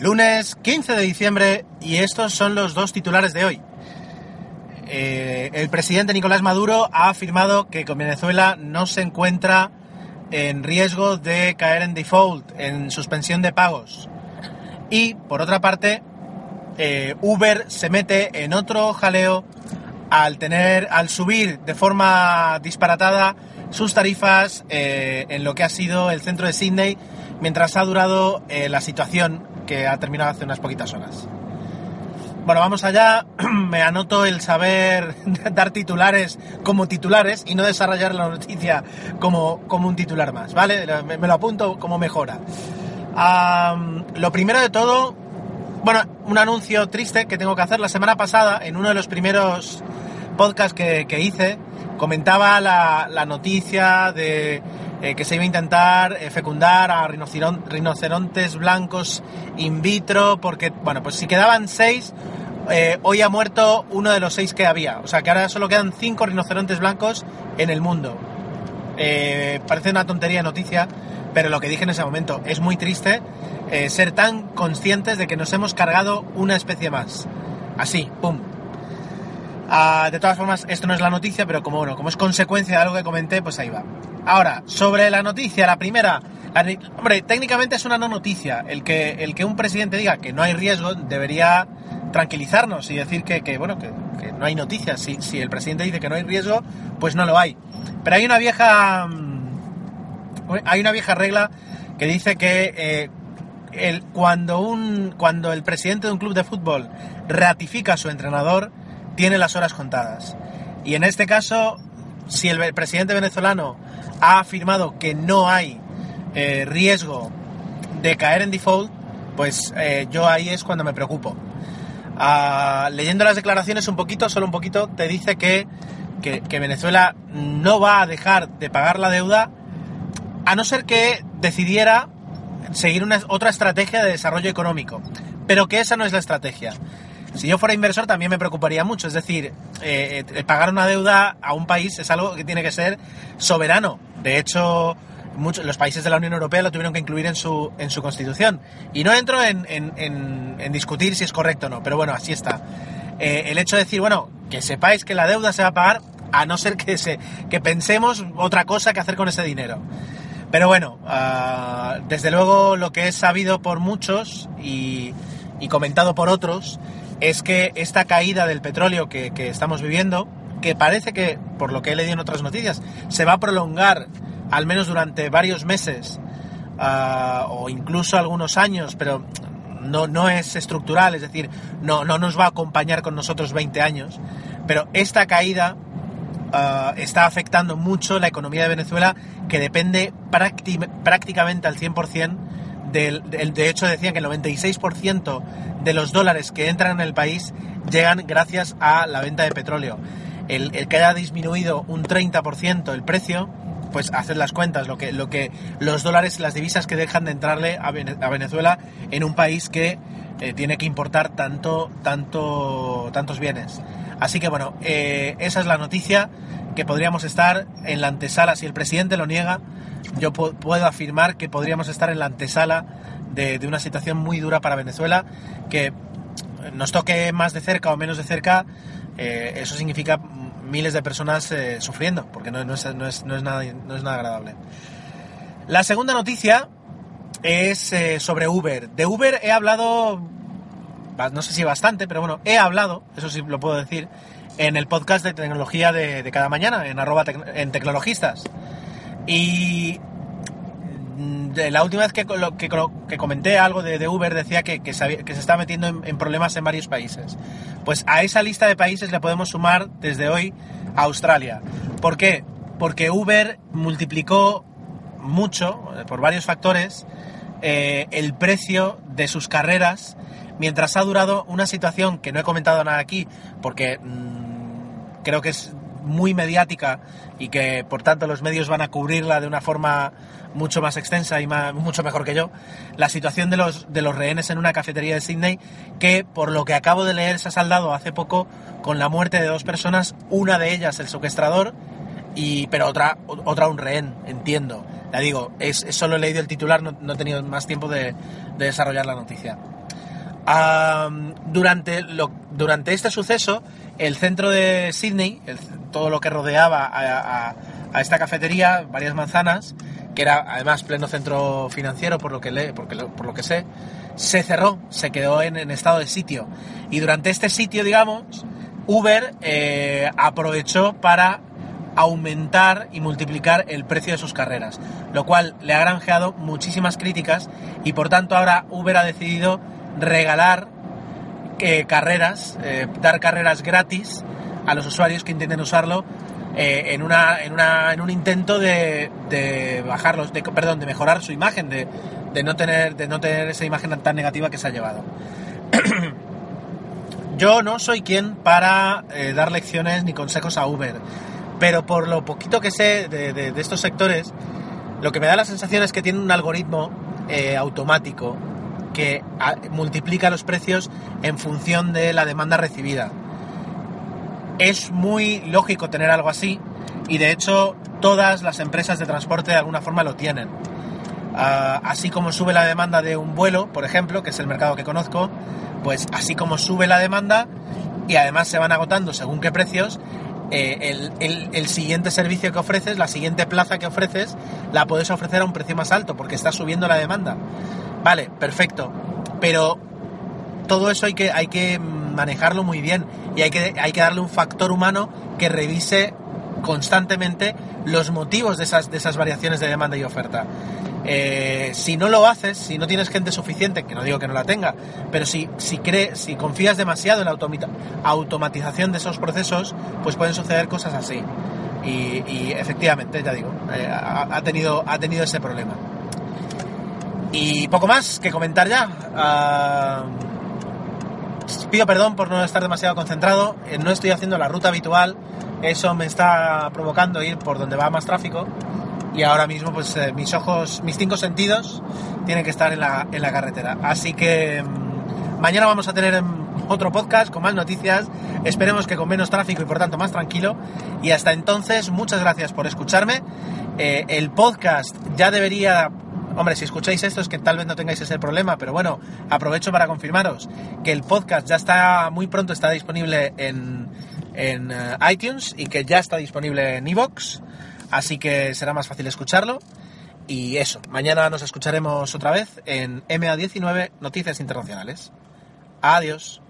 Lunes 15 de diciembre y estos son los dos titulares de hoy. Eh, el presidente Nicolás Maduro ha afirmado que con Venezuela no se encuentra en riesgo de caer en default, en suspensión de pagos. Y por otra parte, eh, Uber se mete en otro jaleo al tener, al subir de forma disparatada sus tarifas eh, en lo que ha sido el centro de Sydney mientras ha durado la situación que ha terminado hace unas poquitas horas. Bueno, vamos allá. Me anoto el saber dar titulares como titulares y no desarrollar la noticia como, como un titular más, ¿vale? Me, lo apunto como mejora. lo primero de todo, bueno, un anuncio triste que tengo que hacer. La semana pasada, en uno de los primeros podcasts que, que hice, comentaba la, la noticia de eh, que se iba a intentar eh, fecundar a rinocerontes blancos in vitro, porque, bueno, pues si quedaban seis, eh, hoy ha muerto uno de los seis que había. O sea que ahora solo quedan cinco rinocerontes blancos en el mundo. parece una tontería noticia, pero lo que dije en ese momento es muy triste ser tan conscientes de que nos hemos cargado una especie más. Así, pum, Ah, de todas formas, esto no es la noticia, pero como bueno, como es consecuencia de algo que comenté, pues ahí va. Ahora, sobre la noticia, la primera. hombre, técnicamente es una no noticia. El que, el que un presidente diga que no hay riesgo debería tranquilizarnos y decir que, bueno, que, no hay noticias. Si, si el presidente dice que no hay riesgo, pues no lo hay. Pero hay una vieja. Mm, hay una vieja regla que dice que eh, el, cuando, un, cuando el presidente de un club de fútbol ratifica a su entrenador, tiene las horas contadas. Y en este caso, si el presidente venezolano ha afirmado que no hay eh, riesgo de caer en default, pues eh, yo ahí es cuando me preocupo. Ah, leyendo las declaraciones un poquito, solo un poquito, te dice que, que, Venezuela no va a dejar de pagar la deuda a no ser que decidiera seguir una, otra estrategia de desarrollo económico. Pero que esa no es la estrategia. Si yo fuera inversor también me preocuparía mucho, es decir, eh, eh, pagar una deuda a un país es algo que tiene que ser soberano. De hecho, muchos, los países de la Unión Europea lo tuvieron que incluir en su, en su constitución. Y no entro en, en, discutir si es correcto o no, pero bueno, así está. Eh, el hecho de decir, bueno, que sepáis que la deuda se va a pagar a no ser que, se, que pensemos otra cosa que hacer con ese dinero. Pero bueno, ah, desde luego lo que es sabido por muchos y comentado por otros es que esta caída del petróleo que, estamos viviendo, que parece que, por lo que he leído en otras noticias, se va a prolongar al menos durante varios meses ah, o incluso algunos años, pero no, no es estructural, es decir, no, no nos va a acompañar con nosotros 20 años, pero esta caída ah, está afectando mucho la economía de Venezuela, que depende prácticamente al 100% de hecho decían que el 96% de los dólares que entran en el país llegan gracias a la venta de petróleo. El, que haya disminuido un 30% el precio, pues hacer las cuentas, lo que los dólares, las divisas que dejan de entrarle a, Venezuela en un país que eh, tiene que importar tanto, tanto, tantos bienes. Así que bueno, eh, esa es la noticia que podríamos estar en la antesala, si el presidente lo niega, yo puedo afirmar que podríamos estar en la antesala de, una situación muy dura para Venezuela, que nos toque más de cerca o menos de cerca, eh, eso significa miles de personas eh, sufriendo, porque no, es, nada, agradable. La segunda noticia es sobre Uber. De Uber he hablado, no sé si bastante, pero bueno, he hablado, eso sí lo puedo decir, en el podcast de tecnología de, cada mañana, en arroba en tecnologistas. Y mm, la última vez que, que, comenté algo de, Uber decía que, se, está metiendo en, problemas en varios países. Pues a esa lista de países le podemos sumar desde hoy a Australia. ¿Por qué? Porque Uber multiplicó mucho, eh, por varios factores, eh, el precio de sus carreras mientras ha durado una situación que no he comentado nada aquí porque mm, creo que es muy mediática y que por tanto los medios van a cubrirla de una forma mucho más extensa y mucho mejor que yo, la situación de los, de los rehenes en una cafetería de Sydney que por lo que acabo de leer se ha saldado hace poco con la muerte de dos personas, una de ellas el secuestrador y pero otra, otra un rehén, entiendo. Ya digo, es, solo he leído el titular, no, he tenido más tiempo de desarrollar la noticia. Durante, durante este suceso, el centro de Sydney, todo lo que rodeaba a, esta cafetería, varias manzanas, que era además pleno centro financiero, por lo que, le, por lo que sé, se cerró, se quedó en, estado de sitio. Y durante este sitio, digamos, Uber eh, aprovechó para aumentar y multiplicar el precio de sus carreras, lo cual le ha granjeado muchísimas críticas y por tanto ahora Uber ha decidido regalar eh, carreras, eh, dar carreras gratis a los usuarios que intenten usarlo eh, en, una, en, una, en un intento de, de bajarlos, de, perdón, de mejorar su imagen, de, de, no tener, de no tener esa imagen tan negativa que se ha llevado. Yo no soy quien para dar lecciones ni consejos a Uber pero por lo poquito que sé de, estos sectores, lo que me da la sensación es que tiene un algoritmo automático que multiplica los precios en función de la demanda recibida. Es muy lógico tener algo así y de hecho todas las empresas de transporte de alguna forma lo tienen. Ah, así como sube la demanda de un vuelo, por ejemplo, que es el mercado que conozco, pues así como sube la demanda y además se van agotando según qué precios, eh, el, siguiente servicio que ofreces, la siguiente plaza que ofreces, la puedes ofrecer a un precio más alto porque está subiendo la demanda. Vale, perfecto. Pero todo eso hay que, hay que manejarlo muy bien y hay que, hay que darle un factor humano que revise constantemente los motivos de esas, de esas variaciones de demanda y oferta. Eh, si no lo haces, si no tienes gente suficiente, que no digo que no la tenga, pero si, si, crees, si confías demasiado en la automatización de esos procesos, pues pueden suceder cosas así. Y, efectivamente, ya digo, eh, ha, tenido, ha tenido ese problema. Y poco más que comentar ya. Ah, pido perdón por no estar demasiado concentrado, eh, no estoy haciendo la ruta habitual, eso me está provocando ir por donde va más tráfico y ahora mismo pues eh, mis ojos, mis cinco sentidos tienen que estar en la, en la carretera. Así que mm, mañana vamos a tener em, otro podcast con más noticias, esperemos que con menos tráfico y por tanto más tranquilo. Y hasta entonces, muchas gracias por escucharme. Eh, el podcast ya debería Hombre, si escucháis esto es que tal vez no tengáis ese problema, pero bueno, aprovecho para confirmaros que el podcast ya está muy pronto está disponible en, en eh, iTunes y que ya está disponible en iVoox así que será más fácil escucharlo. Y eso, mañana nos escucharemos otra vez en MA19 Noticias Internacionales. Adiós.